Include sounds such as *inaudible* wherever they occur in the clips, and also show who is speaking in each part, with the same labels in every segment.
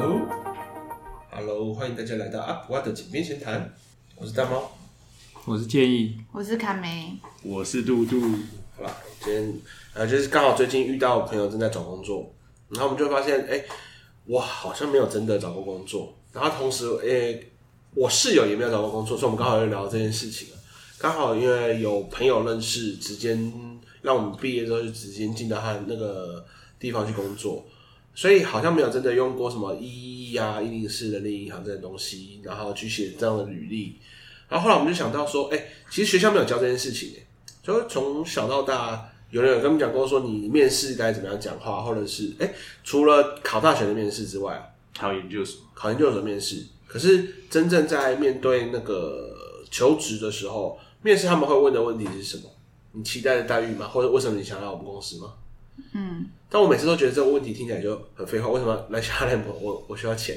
Speaker 1: Hello，Hello，欢迎大家来到阿普蛙的井边闲谈。我是大猫，
Speaker 2: 我是建议，
Speaker 3: 我是卡梅，
Speaker 2: 我是杜杜。
Speaker 1: 好啦，今天呃，就是刚好最近遇到朋友正在找工作，然后我们就发现，哎、欸，我好像没有真的找过工作。然后同时，哎、欸，我室友也没有找过工作，所以我们刚好就聊这件事情了。刚好因为有朋友认识，直接让我们毕业之后就直接进到他那个地方去工作。所以好像没有真的用过什么一一啊、104人力银行这些东西，然后去写这样的履历。然后后来我们就想到说，哎、其实学校没有教这件事情，哎，就从小到大，有人有跟我们讲过说，你面试该怎么样讲话，或者是哎、除了考大学的面试之外，
Speaker 2: 考研究所，
Speaker 1: 考研究所面试。可是真正在面对那个求职的时候，面试他们会问的问题是什么？你期待的待遇吗？或者为什么你想来我们公司吗？嗯。但我每次都觉得这个问题听起来就很废话。为什么来哈莱姆？我我需要钱。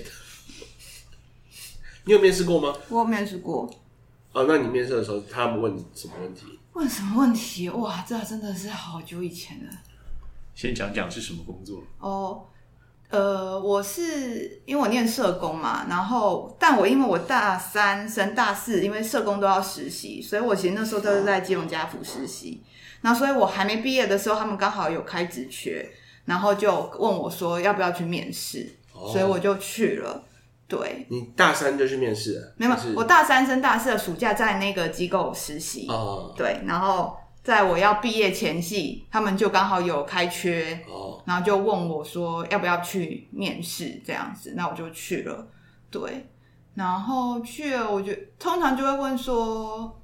Speaker 1: *laughs* 你有面试过吗？
Speaker 3: 我有面试过。
Speaker 1: 哦，那你面试的时候，他们问什么问题？
Speaker 3: 问什么问题？哇，这真的是好久以前了。
Speaker 2: 先讲讲是什么工作？
Speaker 3: 哦，呃，我是因为我念社工嘛，然后，但我因为我大三升大四，因为社工都要实习，所以我其实那时候都是在基隆家福实习。那所以我还没毕业的时候，他们刚好有开职缺。然后就问我说要不要去面试，哦、所以我就去了。对，
Speaker 1: 你大三就去面试了？
Speaker 3: 没有，我大三升大四的暑假在那个机构实习。哦，对，然后在我要毕业前夕，他们就刚好有开缺，哦，然后就问我说要不要去面试这样子，那我就去了。对，然后去了，我就通常就会问说，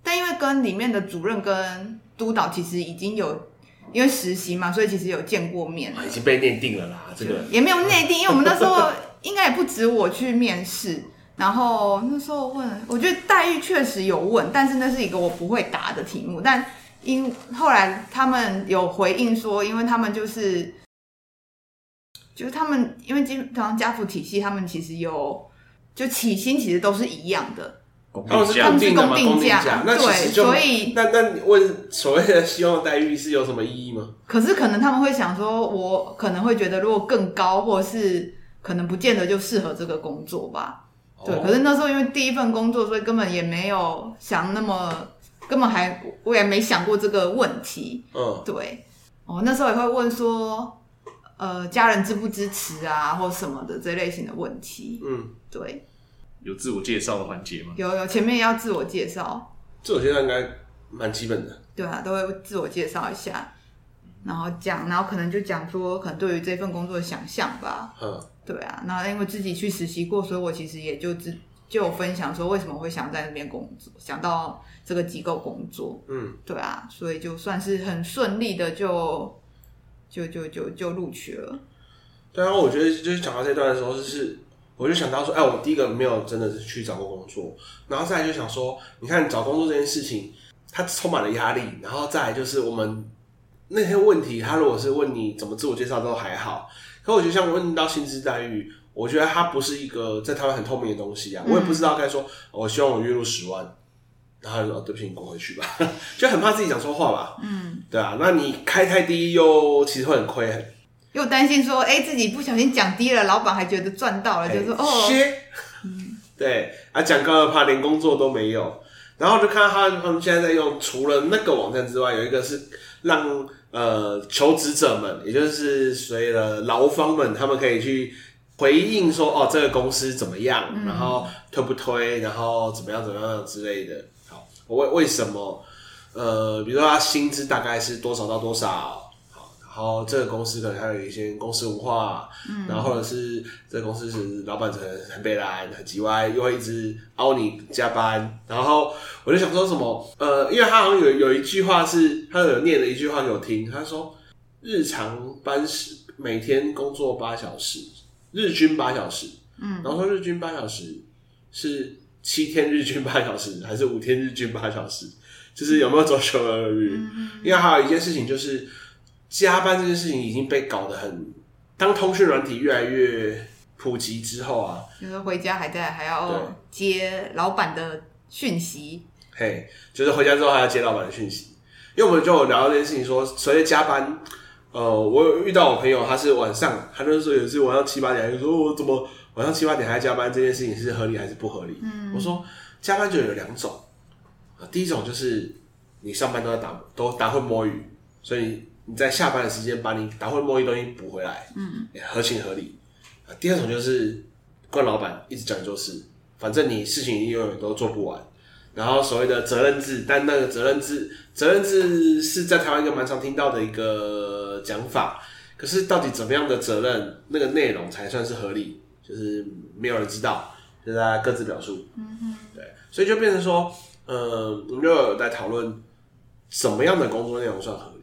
Speaker 3: 但因为跟里面的主任跟督导其实已经有。因为实习嘛，所以其实有见过面，
Speaker 1: 已经被内定了啦。这个
Speaker 3: 也没有内定，因为我们那时候应该也不止我去面试。然后那时候问，我觉得待遇确实有问，但是那是一个我不会答的题目。但因后来他们有回应说，因为他们就是就是他们因为基本上家福体系，他们其实有就起薪其实都是一样的。
Speaker 1: 他们是公定的嘛？公定价，那其实就
Speaker 3: 所以
Speaker 1: 那那你问所谓的希望待遇是有什么意义吗？
Speaker 3: 可是可能他们会想说，我可能会觉得如果更高，或者是可能不见得就适合这个工作吧。哦、对，可是那时候因为第一份工作，所以根本也没有想那么，根本还我也没想过这个问题。嗯，对。哦，那时候也会问说，呃，家人支不支持啊，或什么的这类型的问题。嗯，对。
Speaker 2: 有自我介绍的环节吗？
Speaker 3: 有有，前面要自我介绍。
Speaker 1: 自我介绍应该蛮基本的。
Speaker 3: 对啊，都会自我介绍一下，然后讲，然后可能就讲说，可能对于这份工作的想象吧。嗯，对啊，然后因为自己去实习过，所以我其实也就只就有分享说为什么会想在那边工作，想到这个机构工作。嗯，对啊，所以就算是很顺利的就就就就就录取了。
Speaker 1: 对啊，我觉得就是讲到这段的时候，就是。我就想到说，哎，我第一个没有真的是去找过工作，然后再来就想说，你看找工作这件事情，它充满了压力，然后再来就是我们那些问题，他如果是问你怎么自我介绍都还好，可我觉得像问到薪资待遇，我觉得它不是一个在台湾很透明的东西啊，我也不知道该说，我希望我月入十万，然后说对不起，你滚回去吧，*laughs* 就很怕自己讲错话吧，嗯，对啊，那你开太低又其实会很亏。
Speaker 3: 又担心说，哎，自己不小心讲低了，老板还觉得赚到了，就说哦，
Speaker 1: 嗯，对，啊，讲高了怕连工作都没有。然后就看到他他们现在在用，除了那个网站之外，有一个是让呃求职者们，也就是所谓的劳方们，他们可以去回应说，哦，这个公司怎么样，嗯、然后推不推，然后怎么样怎么样之类的。好，为为什么？呃，比如说他薪资大概是多少到多少？然后这个公司可能还有一些公司文化，嗯，然后或者是这个公司是老板可能很北烂、很叽歪，又会一直凹你加班。然后我就想说什么，呃，因为他好像有有一句话是，他有念了一句话给我听，他说日常班时每天工作八小时，日均八小时，嗯，然后说日均八小时是七天日均八小时，还是五天日均八小时？就是有没有周休二日？嗯，因为还有一件事情就是。加班这件事情已经被搞得很，当通讯软体越来越普及之后啊，
Speaker 3: 就是回家还在还要接老板的讯息，
Speaker 1: 嘿，就是回家之后还要接老板的讯息，因为我们就有聊到这件事情说，随着加班，呃，我有遇到我朋友，他是晚上，他就说有一次晚上七八点，就说我怎么晚上七八点还加班，这件事情是合理还是不合理？嗯，我说加班就有两种，第一种就是你上班都在打都打混摸鱼，所以你在下班的时间把你打混摸一东西补回来，嗯，合情合理。第二种就是惯老板一直叫你做事，反正你事情永远都做不完。然后所谓的责任制，但那个责任制，责任制是在台湾一个蛮常听到的一个讲法。可是到底怎么样的责任，那个内容才算是合理，就是没有人知道，就是大家各自表述。嗯哼，对，所以就变成说，呃，我们就有在讨论什么样的工作内容算合理。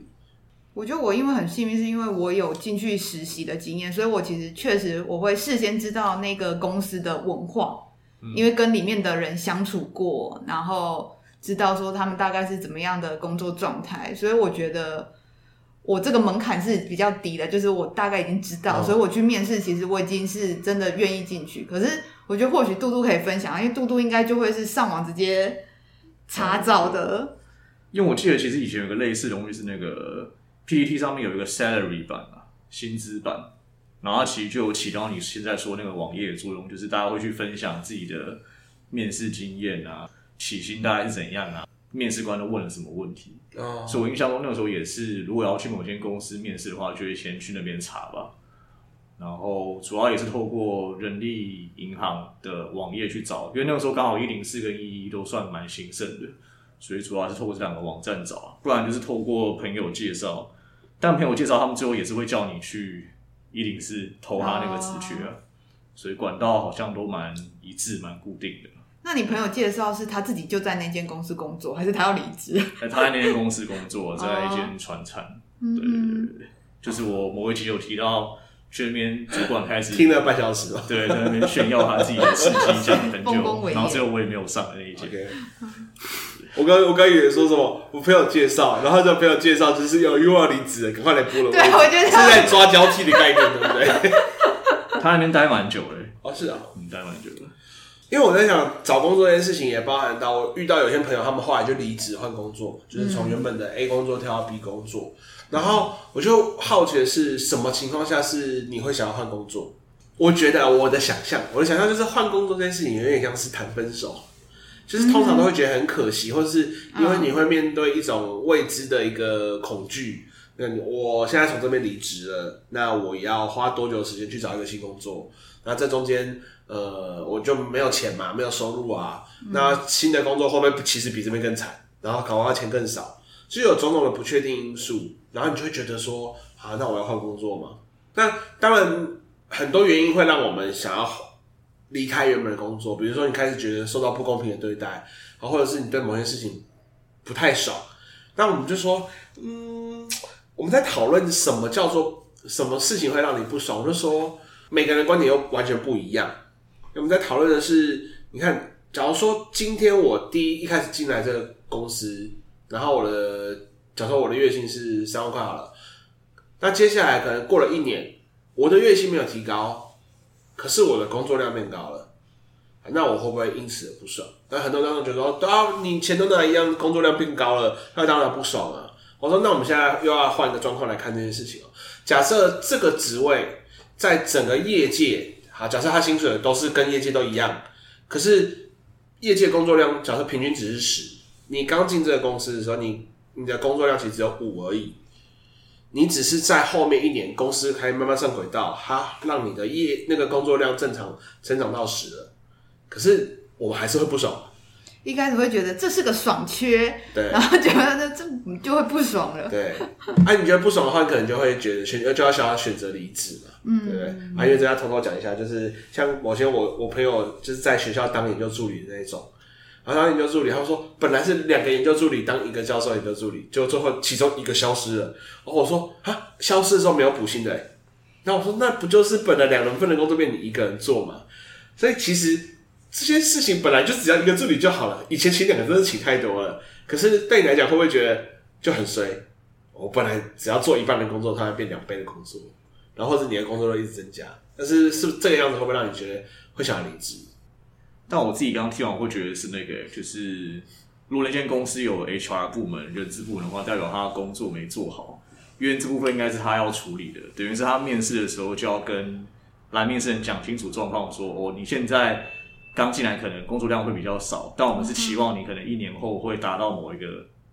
Speaker 3: 我觉得我因为很幸运，是因为我有进去实习的经验，所以我其实确实我会事先知道那个公司的文化。因为跟里面的人相处过，然后知道说他们大概是怎么样的工作状态，所以我觉得我这个门槛是比较低的，就是我大概已经知道，哦、所以我去面试，其实我已经是真的愿意进去。可是我觉得或许杜杜可以分享，因为杜杜应该就会是上网直接查找的。
Speaker 2: 嗯、因为我记得其实以前有个类似的东西是那个 PTT 上面有一个 salary 版啊，薪资版。然后其实就有起到你现在说那个网页的作用，就是大家会去分享自己的面试经验啊，起薪大概是怎样啊，面试官都问了什么问题。哦，所以我印象中那个时候也是，如果要去某间公司面试的话，就会先去那边查吧。然后主要也是透过人力银行的网页去找，因为那个时候刚好一零四跟一一都算蛮兴盛的，所以主要是透过这两个网站找，不然就是透过朋友介绍。但朋友介绍他们最后也是会叫你去。一零四投他那个职缺啊，所以管道好像都蛮一致、蛮固定的。
Speaker 3: 那你朋友介绍是他自己就在那间公司工作，还是他要离职？
Speaker 2: 他在那间公司工作，*laughs* 在一间船厂。对对对对，就是我某一集有提到，去那边主管开始
Speaker 1: 听了半小时了，*laughs*
Speaker 2: 对，在那边炫耀他自己的事迹，讲很久，*laughs* 然后最后我也没有上的那一间。
Speaker 1: 我刚我刚以为说什么，我朋友介绍，然后这朋友介绍就是有又要离职了，赶快来播了。
Speaker 3: 对，我觉得是
Speaker 1: 在抓交替的概念，对不对？*laughs*
Speaker 2: 他那边待蛮久的，
Speaker 1: 哦，是啊，
Speaker 2: 嗯，待蛮久的。
Speaker 1: 因为我在想找工作这件事情，也包含到我遇到有些朋友，他们后来就离职换工作，就是从原本的 A 工作跳到 B 工作。然后我就好奇的是，什么情况下是你会想要换工作？我觉得我的想象，我的想象就是换工作这件事情有点像是谈分手。就是通常都会觉得很可惜，或者是因为你会面对一种未知的一个恐惧。那我现在从这边离职了，那我要花多久时间去找一个新工作？那这中间，呃，我就没有钱嘛，没有收入啊。那新的工作会不会其实比这边更惨？然后搞花钱更少，就有种种的不确定因素。然后你就会觉得说，啊，那我要换工作吗？那当然，很多原因会让我们想要。离开原本的工作，比如说你开始觉得受到不公平的对待，啊或者是你对某些事情不太爽，那我们就说，嗯，我们在讨论什么叫做什么事情会让你不爽，我就说每个人观点又完全不一样。我们在讨论的是，你看，假如说今天我第一一开始进来这个公司，然后我的假如说我的月薪是三万块好了，那接下来可能过了一年，我的月薪没有提高。可是我的工作量变高了，那我会不会因此而不爽？那很多观众觉得说，啊，你钱都拿一样，工作量变高了，那当然不爽啊。我说，那我们现在又要换一个状况来看这件事情哦。假设这个职位在整个业界，好，假设他薪水都是跟业界都一样，可是业界工作量假设平均值是十，你刚进这个公司的时候，你你的工作量其实只有五而已。你只是在后面一年，公司开始慢慢上轨道，它让你的业那个工作量正常成长到十了。可是我们还是会不爽。
Speaker 3: 一开始会觉得这是个爽缺，
Speaker 1: 对，
Speaker 3: 然后觉得这就会不爽了。
Speaker 1: 对，啊，你觉得不爽的话，你可能就会觉得选就要想要选择离职嘛，嗯，对不对？啊，因为这要偷偷讲一下，就是像某些我我朋友就是在学校当研究助理的那种。然后研究助理，他们说本来是两个研究助理当一个教授研究助理，就最后其中一个消失了。然后我说啊，消失的时候没有补薪的。然后我说那不就是本来两人份的工作变你一个人做嘛？所以其实这些事情本来就只要一个助理就好了。以前请两个真的请太多了，可是对你来讲会不会觉得就很衰？我本来只要做一半的工作，它会变两倍的工作，然后或者你的工作量一直增加，但是是不是这个样子会不会让你觉得会想要离职？
Speaker 2: 但我自己刚刚听完，会觉得是那个，就是如果那间公司有 HR 部门、人资部门的话，代表他的工作没做好。因因为这部分应该是他要处理的，等于是他面试的时候就要跟来面试人讲清楚状况，说哦，你现在刚进来，可能工作量会比较少，但我们是期望你可能一年后会达到某一个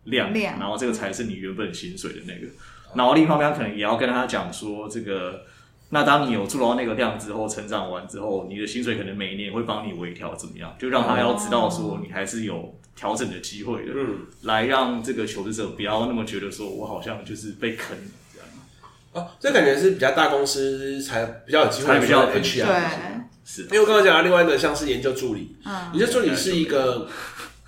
Speaker 2: 量，
Speaker 3: 量，
Speaker 2: 然后这个才是你原本薪水的那个。然后另一方面，可能也要跟他讲说，这个那当你有做到那个量之后，成长完之后，你的薪水可能每一年会帮你微调，怎么样？就让他要知道说，你还是有调整的机会的，嗯，来让这个求职者不要那么觉得说我好像就是被坑这样。
Speaker 1: 哦，这感觉是比较大公司才比较有机会，
Speaker 2: 才比较
Speaker 1: HR，
Speaker 3: 对，
Speaker 2: 是。
Speaker 1: 因为我刚刚讲了另外一个像是研究助理，嗯，研究助理是一个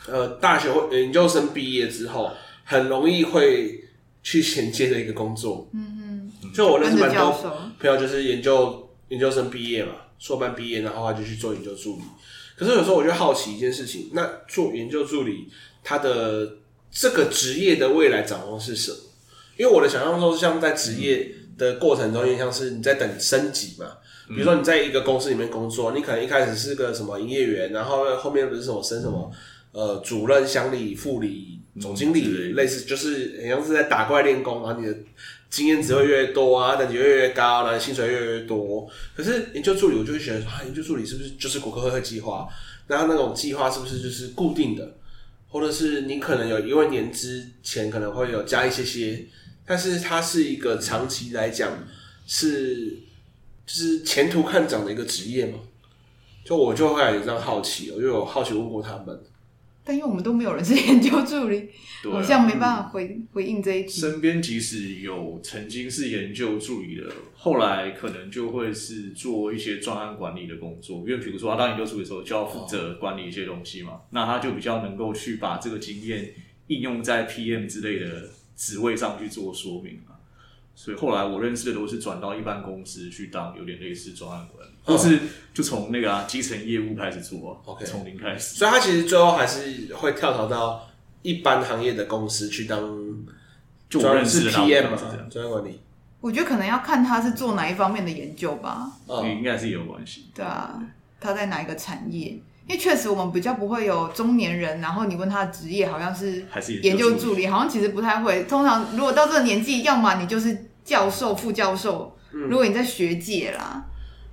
Speaker 1: 呃大学或研究生毕业之后很容易会去衔接的一个工作，嗯嗯，就我认识蛮多朋友就是研究研究生毕业嘛，硕班毕业，然后他就去做研究助理。可是有时候我就好奇一件事情，那做研究助理，他的这个职业的未来展望是什么？因为我的想象中是像在职业的过程中，有点像是你在等升级嘛。比如说你在一个公司里面工作，你可能一开始是个什么营业员，然后后面不是什么升什么呃主任、乡理、副理、总经理，类似就是很像是在打怪练功，然后你的。经验值会越多啊，等级越越高，然后薪水越来越多。可是研究助理，我就会觉得啊，研究助理是不是就是国科会计划？然后那种计划是不是就是固定的？或者是你可能有一万年之前可能会有加一些些，但是它是一个长期来讲是就是前途看涨的一个职业嘛？就我就会有这样好奇，我就有好奇问过他们。
Speaker 3: 但因为我们都没有人是研究助理，好、啊、像没办法回、嗯、回应这一题。
Speaker 2: 身边即使有曾经是研究助理的，后来可能就会是做一些专案管理的工作。因为比如说他当研究助理的时候，就要负责管理一些东西嘛，哦、那他就比较能够去把这个经验应用在 PM 之类的职位上去做说明。所以后来我认识的都是转到一般公司去当有点类似专案管理，或是就从那个啊基层业务开始做，OK，从零开始。
Speaker 1: 所以他其实最后还是会跳槽到一般行业的公司去当，
Speaker 2: 就我认识的
Speaker 1: PM 嘛，专案管理。
Speaker 3: 我觉得可能要看他是做哪一方面的研究吧，
Speaker 2: 嗯，应该是有关系。
Speaker 3: 对啊，他在哪一个产业？因为确实我们比较不会有中年人，然后你问他的职业好像是还是研究助理，好像其实不太会。通常如果到这个年纪，要么你就是。教授、副教授，如果你在学界啦，嗯、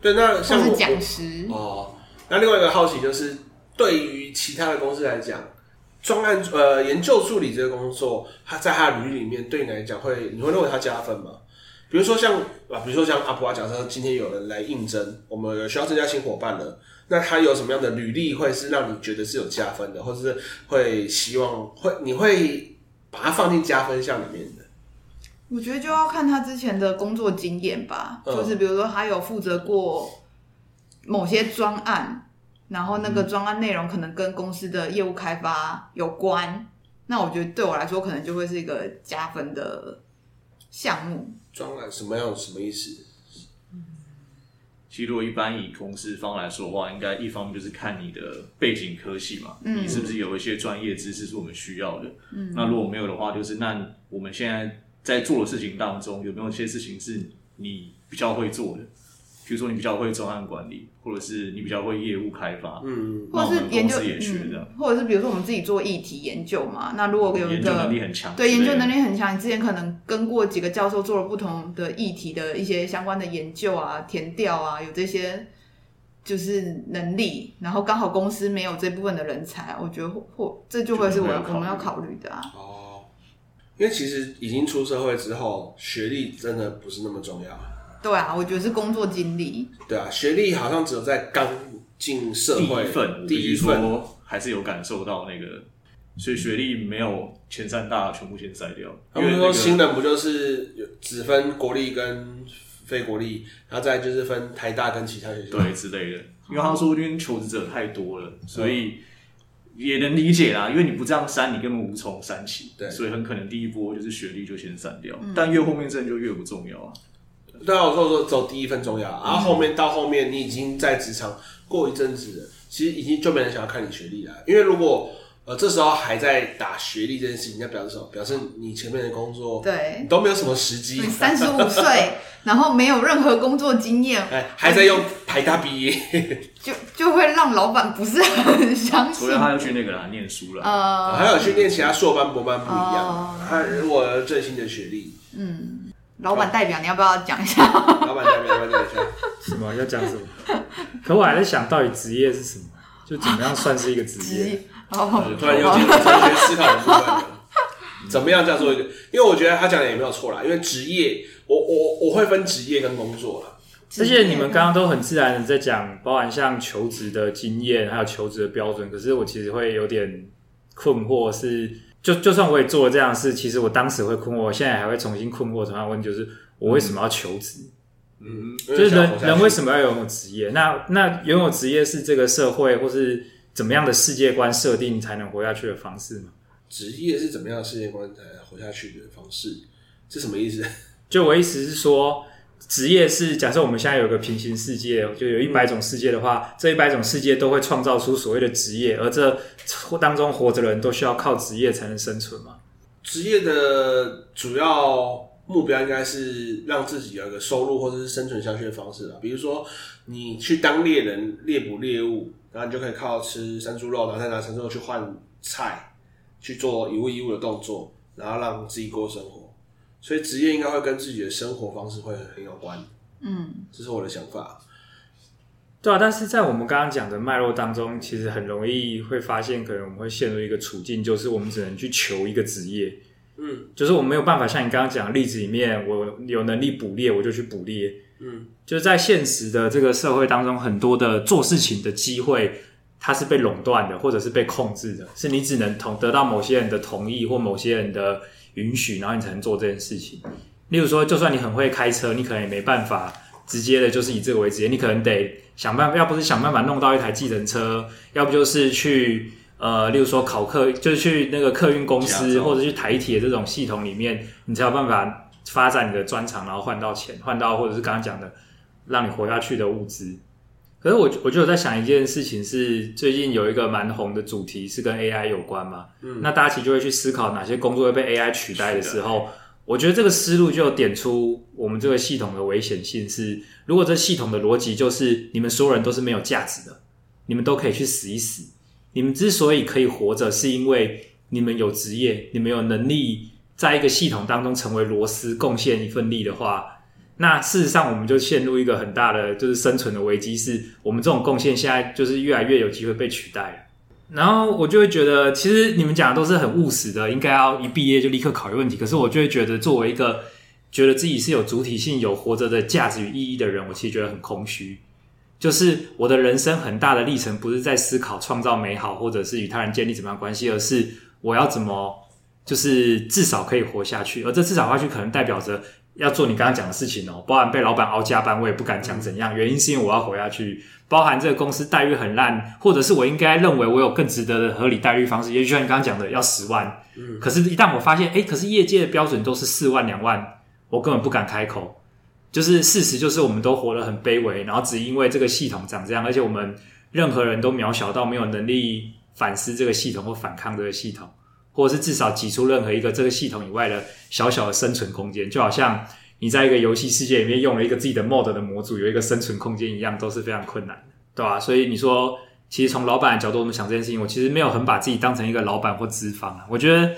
Speaker 1: 对，那像是
Speaker 3: 讲师
Speaker 1: 哦。那另外一个好奇就是，对于其他的公司来讲，专案呃研究助理这个工作，他在他的履历里面对你来讲会，你会认为他加分吗？比如说像啊，比如说像阿普啊，假设今天有人来应征，我们需要增加新伙伴了，那他有什么样的履历会是让你觉得是有加分的，或者是会希望会你会把它放进加分项里面的？
Speaker 3: 我觉得就要看他之前的工作经验吧，嗯、就是比如说他有负责过某些专案，然后那个专案内容可能跟公司的业务开发有关，那我觉得对我来说可能就会是一个加分的项目。
Speaker 1: 专案什么样？什么意思？
Speaker 2: 其实如果一般以公司方来说的话，应该一方面就是看你的背景科系嘛，嗯、你是不是有一些专业知识是我们需要的？嗯、那如果没有的话，就是那我们现在。在做的事情当中，有没有一些事情是你比较会做的？比如说，你比较会专案管理，或者是你比较会业务开发，嗯，
Speaker 3: 或者是研究也学的，或者是比如说我们自己做议题研究嘛。那如果有一个研究能力很强，对，研究能力很强，你之前可能跟过几个教授做了不同的议题的一些相关的研究啊、填调啊，有这些就是能力，然后刚好公司没有这部分的人才，我觉得或这就会是我我们要考虑的啊。
Speaker 1: 哦因为其实已经出社会之后，学历真的不是那么重要。
Speaker 3: 对啊，我觉得是工作经历。
Speaker 1: 对啊，学历好像只有在刚进社会
Speaker 2: 第一份，第一份还是有感受到那个，所以学历没有前三大全部先筛掉。
Speaker 1: 他们说新人不就是只分国立跟非国立，然后再就是分台大跟其他学校
Speaker 2: 对之类的。因为他说因为求职者太多了，所以。也能理解啦，因为你不这样删，你根本无从删起。对，所以很可能第一波就是学历就先删掉，嗯、但越后面真的就越不重要啊。
Speaker 1: 对啊，我说说走第一份重要，然后后面到后面你已经在职场过一阵子了，其实已经就没人想要看你学历了，因为如果。呃，这时候还在打学历这件事情，那表示什么？表示你前面的工作对都没有什么时机。
Speaker 3: 三十五岁，*laughs* 然后没有任何工作经验，
Speaker 1: 哎，还在用台大毕业，*laughs*
Speaker 3: 就就会让老板不是很相信。
Speaker 2: 所以他要去那个啦，念书了，
Speaker 1: 呃，还有去念其他硕班、博班不一样。他如果最新的学历，
Speaker 3: 嗯，老板代表，你要不要讲一下？*laughs*
Speaker 1: 老板代表，要不要讲一下？
Speaker 4: 什么要讲什么？可我还在想到底职业是什么？就怎么样算是一个职业？*laughs*
Speaker 3: 哦，
Speaker 1: 突然又进入哲学思考的部分了。怎么样叫做一个？因为我觉得他讲的也没有错啦。因为职业，我我我会分职业跟工作啦。
Speaker 4: 而且你们刚刚都很自然的在讲，包含像求职的经验，还有求职的标准。可是我其实会有点困惑，是就就算我也做了这样的事，其实我当时会困惑，我现在还会重新困惑同样的问题，就是我为什么要求职？嗯，就是人人为什么要拥有职业？那那拥有职业是这个社会或是怎么样的世界观设定才能活下去的方式吗？
Speaker 1: 职业是怎么样的世界观才活下去的方式？是什么意思？*laughs*
Speaker 4: 就我意思是说，职业是假设我们现在有个平行世界，就有一百种世界的话，这一百种世界都会创造出所谓的职业，而这当中活着的人都需要靠职业才能生存嘛？
Speaker 1: 职业的主要目标应该是让自己有一个收入或者是生存下去的方式吧。比如说，你去当猎人猎捕猎物，然后你就可以靠吃山猪肉，然后再拿山猪肉去换菜。去做一物一物的动作，然后让自己过生活，所以职业应该会跟自己的生活方式会很有关。嗯，这是我的想法。
Speaker 4: 对啊，但是在我们刚刚讲的脉络当中，其实很容易会发现，可能我们会陷入一个处境，就是我们只能去求一个职业。嗯，就是我没有办法像你刚刚讲的例子里面，我有能力捕猎，我就去捕猎。嗯，就是在现实的这个社会当中，很多的做事情的机会。它是被垄断的，或者是被控制的，是你只能同得到某些人的同意或某些人的允许，然后你才能做这件事情。例如说，就算你很会开车，你可能也没办法直接的，就是以这个为职业，你可能得想办法，要不是想办法弄到一台计程车，要不就是去呃，例如说考客，就是去那个客运公司或者去台铁这种系统里面，你才有办法发展你的专长，然后换到钱，换到或者是刚刚讲的让你活下去的物资。可是我我就有在想一件事情，是最近有一个蛮红的主题是跟 AI 有关嘛？嗯，那大家其实就会去思考哪些工作会被 AI 取代的时候，我觉得这个思路就点出我们这个系统的危险性是：如果这系统的逻辑就是你们所有人都是没有价值的，你们都可以去死一死，你们之所以可以活着，是因为你们有职业，你们有能力在一个系统当中成为螺丝，贡献一份力的话。那事实上，我们就陷入一个很大的就是生存的危机，是我们这种贡献现在就是越来越有机会被取代。然后我就会觉得，其实你们讲的都是很务实的，应该要一毕业就立刻考虑问题。可是我就会觉得，作为一个觉得自己是有主体性、有活着的价值与意义的人，我其实觉得很空虚。就是我的人生很大的历程，不是在思考创造美好，或者是与他人建立怎么样关系，而是我要怎么就是至少可以活下去。而这至少活下去，可能代表着。要做你刚刚讲的事情哦，包含被老板熬加班，我也不敢讲怎样。原因是因为我要活下去。包含这个公司待遇很烂，或者是我应该认为我有更值得的合理待遇方式，也就像你刚刚讲的，要十万。嗯。可是，一旦我发现，哎，可是业界的标准都是四万、两万，我根本不敢开口。就是事实，就是我们都活得很卑微，然后只因为这个系统长这样，而且我们任何人都渺小到没有能力反思这个系统或反抗这个系统。或者是至少挤出任何一个这个系统以外的小小的生存空间，就好像你在一个游戏世界里面用了一个自己的 mod 的模组，有一个生存空间一样，都是非常困难的，对吧？所以你说，其实从老板的角度，我们想这件事情，我其实没有很把自己当成一个老板或资方啊。我觉得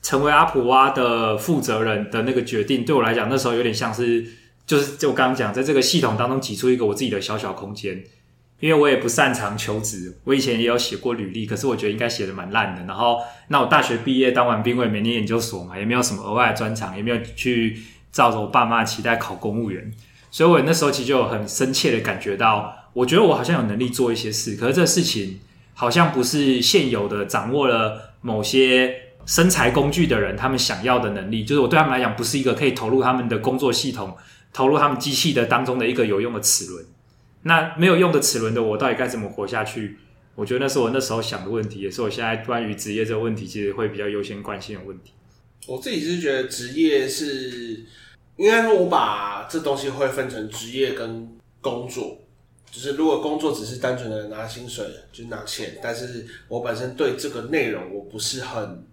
Speaker 4: 成为阿普蛙的负责人的那个决定，对我来讲，那时候有点像是，就是就我刚刚讲，在这个系统当中挤出一个我自己的小小空间。因为我也不擅长求职，我以前也有写过履历，可是我觉得应该写的蛮烂的。然后，那我大学毕业当完兵，我也没念研究所嘛，也没有什么额外的专长，也没有去照着我爸妈期待考公务员。所以，我那时候其实就很深切的感觉到，我觉得我好像有能力做一些事，可是这事情好像不是现有的掌握了某些生财工具的人他们想要的能力，就是我对他们来讲不是一个可以投入他们的工作系统、投入他们机器的当中的一个有用的齿轮。那没有用的齿轮的我，到底该怎么活下去？我觉得那是我那时候想的问题，也是我现在关于职业这个问题，其实会比较优先关心的问题。
Speaker 1: 我自己是觉得职业是，应该说我把这东西会分成职业跟工作。就是如果工作只是单纯的拿薪水，就是拿钱，但是我本身对这个内容我不是很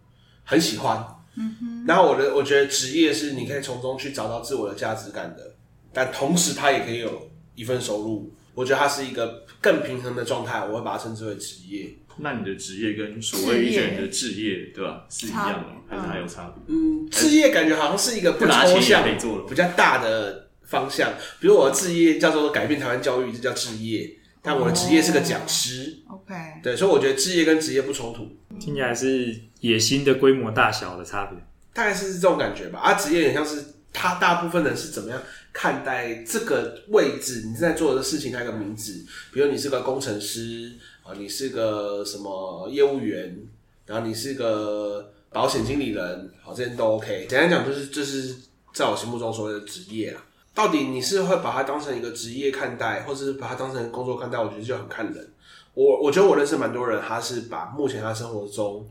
Speaker 1: 很喜欢。嗯哼。然后我的我觉得职业是你可以从中去找到自我的价值感的，但同时它也可以有一份收入。我觉得它是一个更平衡的状态，我会把它称之为职业。
Speaker 2: 那你的职业跟所谓一些人的置业，对吧，是一样的，还是还有差别？
Speaker 1: 嗯，置业感觉好像是一个不抽象、比较大的方向。比如我的置业叫做改变台湾教育，这叫置业。但我的职业是个讲师。
Speaker 3: OK，
Speaker 1: 对，所以我觉得志业跟职业不冲突。
Speaker 4: 听起来是野心的规模大小的差别，
Speaker 1: 大概是这种感觉吧。啊，职业也像是他大部分人是怎么样看待这个位置，你正在做的事情，它有个名字。比如你是个工程师啊，你是个什么业务员，然后你是个保险经理人，好，这些都 OK。简单讲，就是就是在我心目中所谓的职业啊。到底你是会把它当成一个职业看待，或者是把它当成工作看待？我觉得就很看人。我我觉得我认识蛮多人，他是把目前他生活中，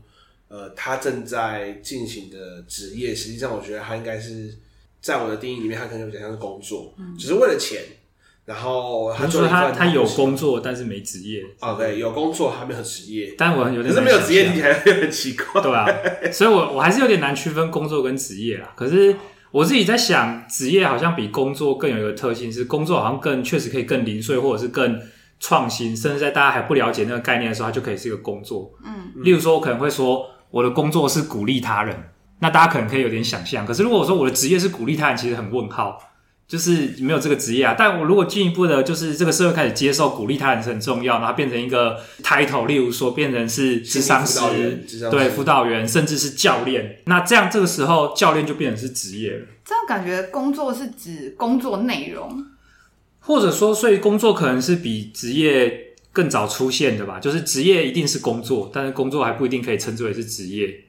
Speaker 1: 呃，他正在进行的职业，实际上我觉得他应该是在我的定义里面，他可能有点像是工作，嗯，只是为了钱。然后他做
Speaker 4: 他他有工作，但是没职业。
Speaker 1: 哦，对，有工作还没有职业。
Speaker 4: 但我有点
Speaker 1: 可是没有职业，你还很奇怪，
Speaker 4: 对啊。所以我我还是有点难区分工作跟职业啦。可是。我自己在想，职业好像比工作更有一个特性，是工作好像更确实可以更零碎，或者是更创新，甚至在大家还不了解那个概念的时候，它就可以是一个工作。嗯，例如说，我可能会说我的工作是鼓励他人，那大家可能可以有点想象。可是如果我说我的职业是鼓励他人，其实很问号。就是没有这个职业啊，但我如果进一步的，就是这个社会开始接受鼓励他人是很重要，然后变成一个 title，例如说变成是智商师，对，辅导员，甚至是教练，那这样这个时候教练就变成是职业了。
Speaker 3: 这样感觉工作是指工作内容，
Speaker 4: 或者说，所以工作可能是比职业更早出现的吧？就是职业一定是工作，但是工作还不一定可以称之为是职业。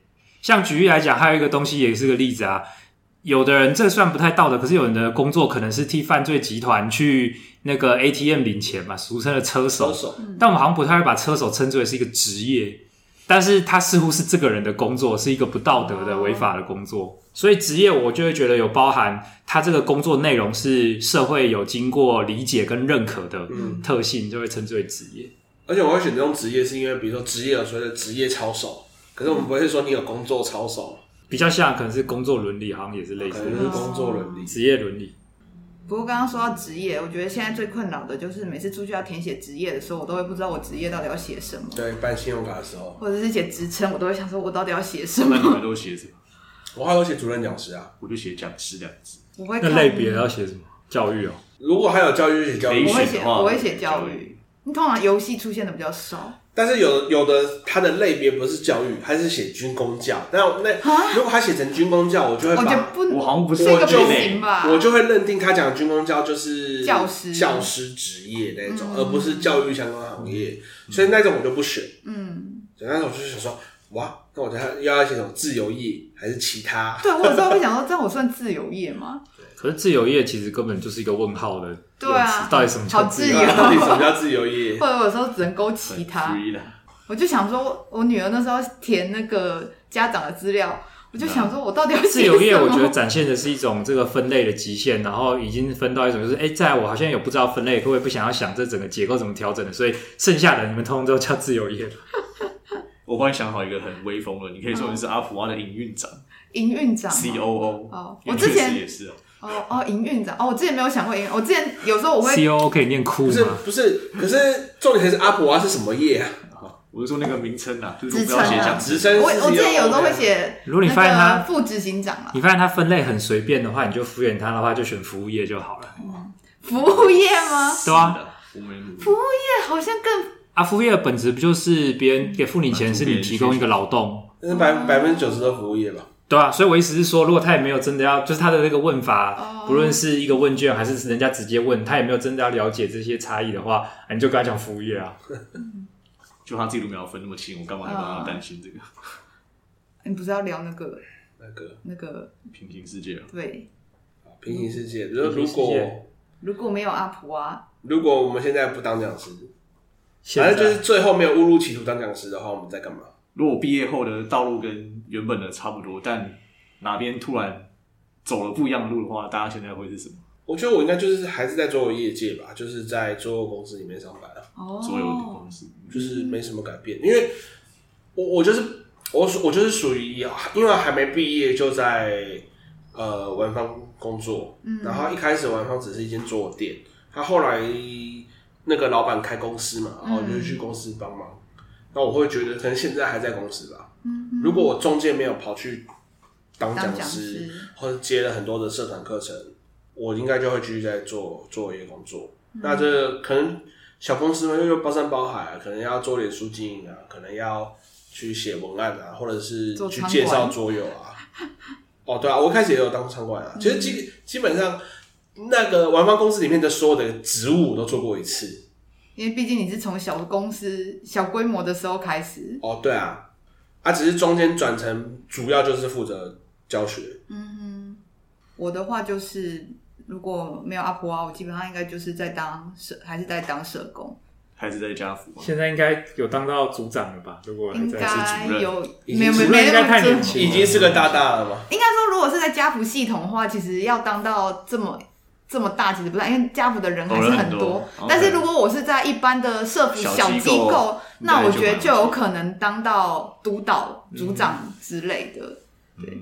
Speaker 4: 像举例来讲，还有一个东西也是个例子啊。有的人这算不太道德，可是有人的工作可能是替犯罪集团去那个 ATM 领钱嘛，俗称的车手。车手，但我们好像不太会把车手称之为是一个职业，但是他似乎是这个人的工作，是一个不道德的违法的工作。所以职业我就会觉得有包含他这个工作内容是社会有经过理解跟认可的特性，就会称之为职业。
Speaker 1: 而且我会选这种职业，是因为比如说职业有所谓的职业操守，可是我们不会说你有工作操守。
Speaker 4: 比较像可能是工作伦理，好像也是类似，
Speaker 1: 是工作伦理、
Speaker 4: 职业伦理。
Speaker 3: 不过刚刚说到职业，我觉得现在最困扰的就是每次出去要填写职业的时候，我都会不知道我职业到底要写什么。
Speaker 1: 对，办信用卡的时候，
Speaker 3: 或者是写职称，我都会想说，我到底要写什么？
Speaker 2: 那你们都写什么？
Speaker 1: 我还有写主任讲师啊，
Speaker 2: 我就写讲师两个字。
Speaker 3: 我会
Speaker 4: 那类别要写什么？教育哦。
Speaker 1: 如果还有教育，写教育。
Speaker 3: 我会写，我会写教育。你通常游戏出现的比较少。
Speaker 1: 但是有有的它的类别不是教育，它是写军工教。那那如果他写成军工教，我就会把
Speaker 3: 我，
Speaker 2: 我好像不是
Speaker 3: 这个不行吧？
Speaker 1: 我就会认定他讲军工教就是
Speaker 3: 教师
Speaker 1: 教师职业那种，而不是教育相关行业。嗯、所以那种我就不选。嗯，所以那种我就是想说，哇，那我觉得要要写什么自由业还是其他？
Speaker 3: 对，我有时候会想说，这样我算自由业吗？
Speaker 4: 可是自由业其实根本就是一个问号的，
Speaker 3: 对啊，
Speaker 4: 到底什么叫自由？
Speaker 1: 到底什么叫自由业？
Speaker 3: 或者有时候只能勾其他。我就想说，我女儿那时候填那个家长的资料，我就想说，我到底要？自由业，
Speaker 4: 我觉得展现的是一种这个分类的极限，然后已经分到一种就是，哎，在我好像有不知道分类，会不会不想要想这整个结构怎么调整的，所以剩下的你们通通都叫自由业。*laughs*
Speaker 2: 我帮你想好一个很威风的，你可以说你是阿普蛙的营运长，
Speaker 3: 营运长
Speaker 2: ，C O O。
Speaker 3: 哦，我之前也是哦。哦哦，营运长哦，我之前没有想过营运，我之前有时候我会
Speaker 4: C O O 可以念哭吗？
Speaker 1: 不是不是，可是重点还是阿婆啊是什么业啊？
Speaker 2: 我是说那个名称啊，
Speaker 3: 职称
Speaker 2: 啊，职称。
Speaker 3: 我我之前有时候会写，
Speaker 4: 如果你发现他
Speaker 3: 副执行长啊，
Speaker 4: 你发现他分类很随便的话，你就敷衍他的话，就选服务业就好了。
Speaker 3: 服务业吗？
Speaker 4: 对啊，
Speaker 3: 服务业好像更
Speaker 4: 啊，服务业的本质不就是别人给付你钱，是你提供一个劳动？
Speaker 1: 那是百百分之九十的服务业吧？
Speaker 4: 对啊，所以我意思是说，如果他也没有真的要，就是他的那个问法，不论是一个问卷还是人家直接问，他也没有真的要了解这些差异的话，你就跟他讲服务业啊。*laughs*
Speaker 2: 就他自己都没有分那么清，我干嘛还帮他担心这个？*laughs*
Speaker 3: 你不是要聊那个
Speaker 1: 那个
Speaker 3: 那个
Speaker 2: 平行世界
Speaker 3: 啊？
Speaker 1: 对，平行世界。如果
Speaker 3: 如果没有阿婆啊，
Speaker 1: 如果我们现在不当讲师，反正就是最后没有误入歧途当讲师的话，我们在干嘛？
Speaker 2: 如果毕业后的道路跟原本的差不多，但哪边突然走了不一样的路的话，大家现在会是什么？
Speaker 1: 我觉得我应该就是还是在桌游业界吧，就是在桌游公司里面上班啊。
Speaker 3: 哦，
Speaker 2: 桌游公司
Speaker 1: 就是没什么改变，因为我我就是我我就是属于因为还没毕业就在呃玩方工作，嗯，然后一开始玩方只是一间桌游店，他后来那个老板开公司嘛，然后我就去公司帮忙，那我会觉得可能现在还在公司吧。嗯，如果我中间没有跑去当讲师，或者接了很多的社团课程，我应该就会继续在做做一个工作。嗯、那这可能小公司嘛，又又包山包海啊，可能要做脸书经营啊，可能要去写文案啊，或者是去介绍桌游啊。*laughs* 哦，对啊，我一开始也有当场馆啊。其实基基本上那个玩方公司里面的所有的职务我都做过一次。
Speaker 3: 因为毕竟你是从小公司、小规模的时候开始。
Speaker 1: 哦，对啊，啊，只是中间转成主要就是负责教学。
Speaker 3: 嗯哼，我的话就是如果没有阿婆啊，我基本上应该就是在当社，还是在当社工，
Speaker 2: 还是在家福。
Speaker 4: 现在应该有当到组长了吧？如果还在是主任，
Speaker 3: 有
Speaker 4: 没有没有应该太年轻，
Speaker 1: 已经是个大大了吧？
Speaker 3: 应该说，如果是在家福系统的话，其实要当到这么。这么大其实不大，因为家福的人还是很多。哦、但是如果我是在一般的社服小机构，那我觉得就有可能当到督导、组长之类的。嗯、对，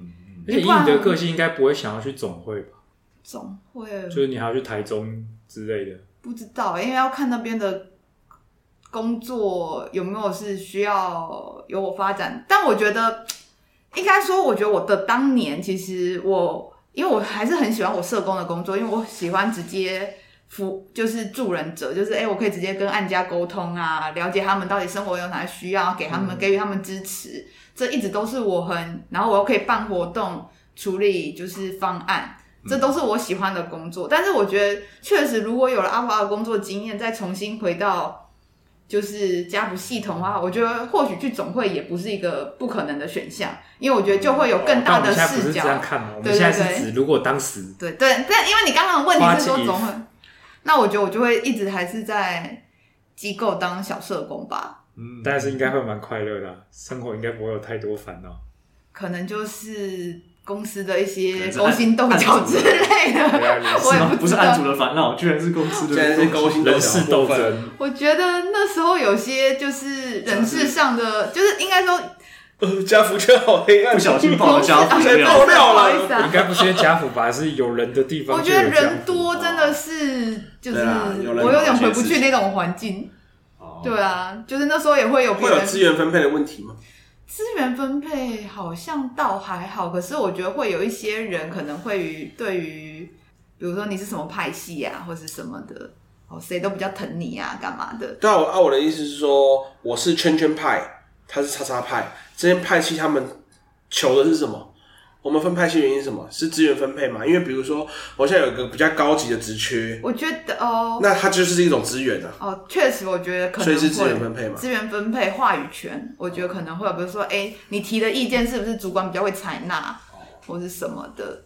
Speaker 4: 而且以你的个性，应该不会想要去总会吧？
Speaker 3: 总会
Speaker 4: 就是你还要去台中之类的？
Speaker 3: 不知道，因为要看那边的工作有没有是需要有我发展。但我觉得应该说，我觉得我的当年其实我。因为我还是很喜欢我社工的工作，因为我喜欢直接服，就是助人者，就是诶我可以直接跟案家沟通啊，了解他们到底生活有哪些需要，给他们、嗯、给予他们支持，这一直都是我很，然后我又可以办活动，处理就是方案，这都是我喜欢的工作。嗯、但是我觉得，确实如果有了阿华的工作经验，再重新回到。就是家不系统的话，我觉得或许去总会也不是一个不可能的选项，因为我觉得就会有更大的视角。
Speaker 4: 我们现在是指如果当时
Speaker 3: 对对，但因为你刚刚的问题是说总会，那我觉得我就会一直还是在机构当小社工吧。
Speaker 4: 嗯，但是应该会蛮快乐的，生活应该不会有太多烦恼。
Speaker 3: 可能就是。公司的一些勾心斗角之类的，我也
Speaker 2: 不是案主的烦恼，居然是公司的
Speaker 1: 勾心
Speaker 4: 人事斗争。
Speaker 3: 我觉得那时候有些就是人事上的，就是应该说，
Speaker 1: 呃，家福圈好黑暗，
Speaker 2: 不小心爆了家福，
Speaker 1: 爆料了。
Speaker 4: 应该不是因为家福吧？是有人的地方。
Speaker 3: 我觉得人多真的是，就是我有点回不去那种环境。对啊，就是那时候也会有
Speaker 1: 会有资源分配的问题吗？
Speaker 3: 资源分配好像倒还好，可是我觉得会有一些人可能会于对于，比如说你是什么派系啊，或是什么的，哦，谁都比较疼你啊，干嘛的？
Speaker 1: 对啊，我啊，我的意思是说，我是圈圈派，他是叉叉派，这些派系他们求的是什么？我们分派系原因是什么？是资源分配嘛？因为比如说，我现在有一个比较高级的职缺，
Speaker 3: 我觉得哦，
Speaker 1: 那它就是一种资源啊。
Speaker 3: 哦，确实，我觉得可能会。所以是资源分配嘛？资源分配话语权，我觉得可能会有，比如说，哎、欸，你提的意见是不是主管比较会采纳，或是什么的？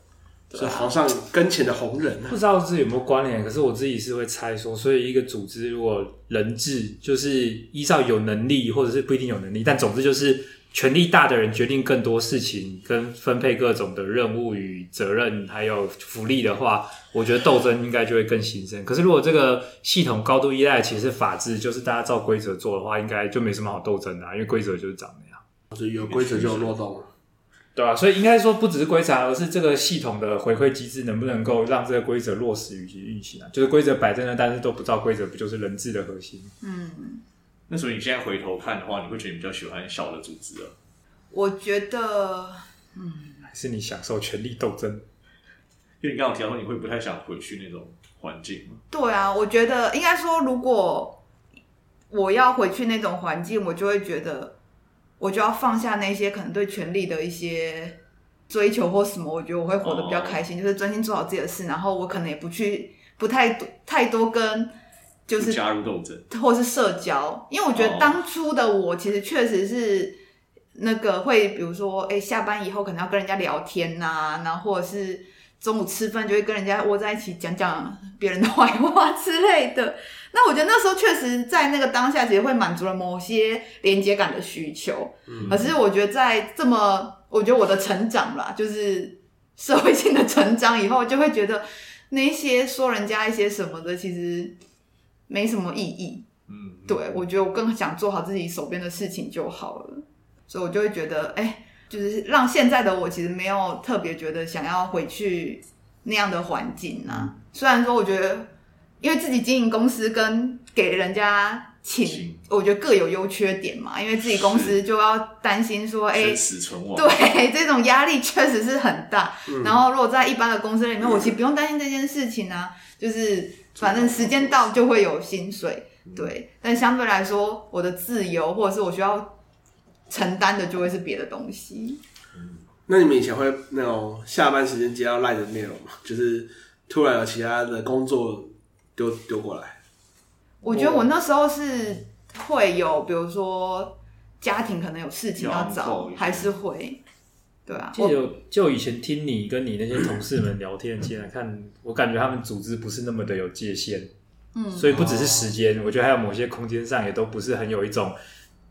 Speaker 1: 是皇上跟前的红人、啊，
Speaker 4: 不知道这有没有关联？可是我自己是会猜说，所以一个组织如果人治，就是依照有能力，或者是不一定有能力，但总之就是。权力大的人决定更多事情，跟分配各种的任务与责任，还有福利的话，我觉得斗争应该就会更兴盛。可是如果这个系统高度依赖其实是法治，就是大家照规则做的话，应该就没什么好斗争的啊，因为规则就是长那样。
Speaker 1: 所以有规则就有漏洞，
Speaker 4: 对吧？所以应该说不只是规则，而是这个系统的回馈机制能不能够让这个规则落实与其运行啊？就是规则摆在那，但是都不照规则，不就是人治的核心？
Speaker 3: 嗯。
Speaker 2: 那所以你现在回头看的话，你会觉得你比较喜欢小的组织啊？
Speaker 3: 我觉得，嗯，
Speaker 4: 还是你享受权力斗争？
Speaker 2: 因为你刚刚提到说你会不太想回去那种环境。
Speaker 3: 对啊，我觉得应该说，如果我要回去那种环境，我就会觉得，我就要放下那些可能对权力的一些追求或什么。我觉得我会活得比较开心，哦、就是专心做好自己的事，然后我可能也不去不太多太多跟。就是
Speaker 2: 加入斗争，
Speaker 3: 或是社交，因为我觉得当初的我其实确实是那个会，比如说，哎、欸，下班以后可能要跟人家聊天呐、啊，然后或者是中午吃饭就会跟人家窝在一起讲讲别人的坏话之类的。那我觉得那时候确实在那个当下，其实会满足了某些连接感的需求。嗯，可是我觉得在这么，我觉得我的成长啦，就是社会性的成长以后，就会觉得那些说人家一些什么的，其实。没什么意义，嗯，对，我觉得我更想做好自己手边的事情就好了，所以我就会觉得，哎，就是让现在的我其实没有特别觉得想要回去那样的环境啊。虽然说我觉得，因为自己经营公司跟给人家请，我觉得各有优缺点嘛，因为自己公司就要担心说，哎，
Speaker 2: 死存亡，
Speaker 3: 对，*laughs* 这种压力确实是很大。嗯、然后如果在一般的公司里面，嗯、我其实不用担心这件事情啊，就是反正时间到就会有薪水，嗯、对。但相对来说，我的自由或者是我需要承担的，就会是别的东西。
Speaker 1: 嗯，那你们以前会那种下班时间接到赖的内容吗？*laughs* 就是突然有其他的工作丢丢过来？
Speaker 3: 我觉得我那时候是会有，比如说家庭可能有事情要找，还是会，对啊。
Speaker 4: 就就以前听你跟你那些同事们聊天起来看，我感觉他们组织不是那么的有界限，嗯，所以不只是时间，我觉得还有某些空间上也都不是很有一种，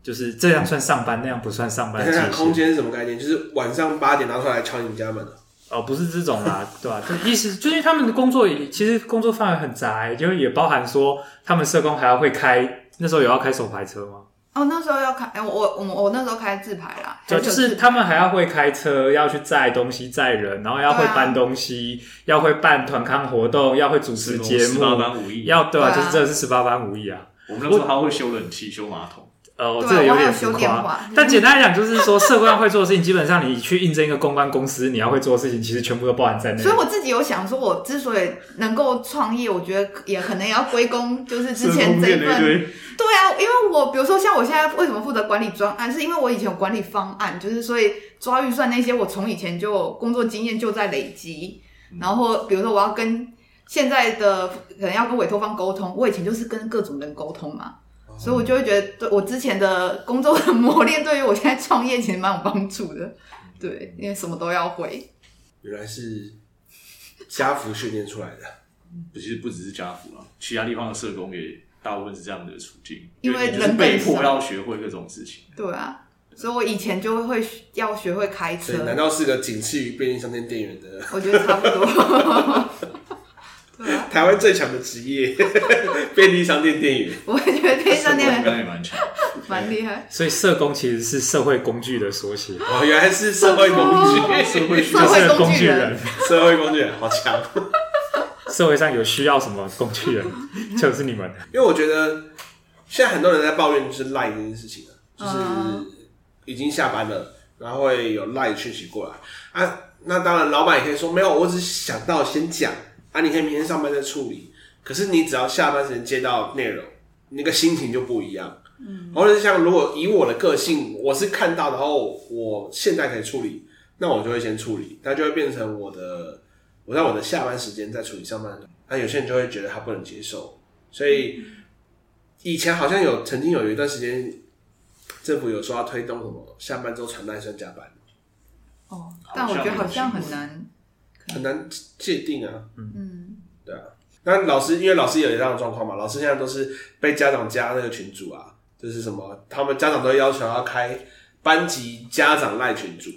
Speaker 4: 就是这样算上班，那样不算上班。
Speaker 1: 空间是什么概念？就是晚上八点拿出来敲你们家门
Speaker 4: 哦，不是这种啦，对吧？意思就是他们的工作也其实工作范围很窄，就也包含说他们社工还要会开，那时候有要开手牌车吗？
Speaker 3: 哦，那时候要开，我我我那时候开自排啦。
Speaker 4: 就就是他们还要会开车，要去载东西载人，然后要会搬东西，啊、要会办团康活动，要会主持节目，十八般武艺，要对啊？就是这是十八般武艺啊。
Speaker 2: 我们那时候还会修冷气、修马桶。
Speaker 4: 呃，这个有点浮夸，但简单来讲，就是说，社工要会做的事情，基本上你去应征一个公关公司，你要会做的事情，其实全部都包含在内。
Speaker 3: 所以我自己有想说，我之所以能够创业，我觉得也可能也要归功，就是之前这一份。对啊，因为我比如说像我现在为什么负责管理专案，是因为我以前有管理方案，就是所以抓预算那些，我从以前就工作经验就在累积。然后比如说我要跟现在的可能要跟委托方沟通，我以前就是跟各种人沟通嘛。所以，我就会觉得，对我之前的工作的磨练，对于我现在创业其实蛮有帮助的。对，因为什么都要会。
Speaker 1: 原来是家福训练出来的，
Speaker 2: 其实不只是家福啊，其他地方的社工也大部分是这样的处境，
Speaker 3: 因为人
Speaker 2: 被迫要学会各种事情。
Speaker 3: 对啊，所以我以前就会要学会开车。
Speaker 1: 难道是个仅次于便利商店店员的？
Speaker 3: 我觉得差不多。*laughs*
Speaker 1: 台湾最强的职业，*laughs* 便利商店店员。
Speaker 3: 我也觉得便利商店
Speaker 2: 员也蛮强，
Speaker 3: 蛮厉害。
Speaker 4: 所以社工其实是社会工具的缩写。
Speaker 1: 哦，原来是社会工具，社会
Speaker 3: 社会工具人，
Speaker 1: 社会工具人好强。
Speaker 4: 社会上有需要什么工具人，*laughs* 就是你们。
Speaker 1: 因为我觉得现在很多人在抱怨就是赖这件事情，就是已经下班了，然后会有赖讯息过来啊。那当然，老板也可以说没有，我只是想到先讲。啊，你可以明天上班再处理，可是你只要下班时间接到内容，那个心情就不一样。嗯，或者是像如果以我的个性，我是看到然后我现在可以处理，那我就会先处理，那就会变成我的，我在我的下班时间再处理上班。那有些人就会觉得他不能接受，所以以前好像有曾经有一段时间，政府有说要推动什么下班之后传单算加班。
Speaker 3: 哦，但我觉得好像很难。
Speaker 1: 很难界定啊，嗯，对啊。那老师，因为老师有这样的状况嘛，老师现在都是被家长加那个群组啊，就是什么，他们家长都要求要开班级家长赖群组，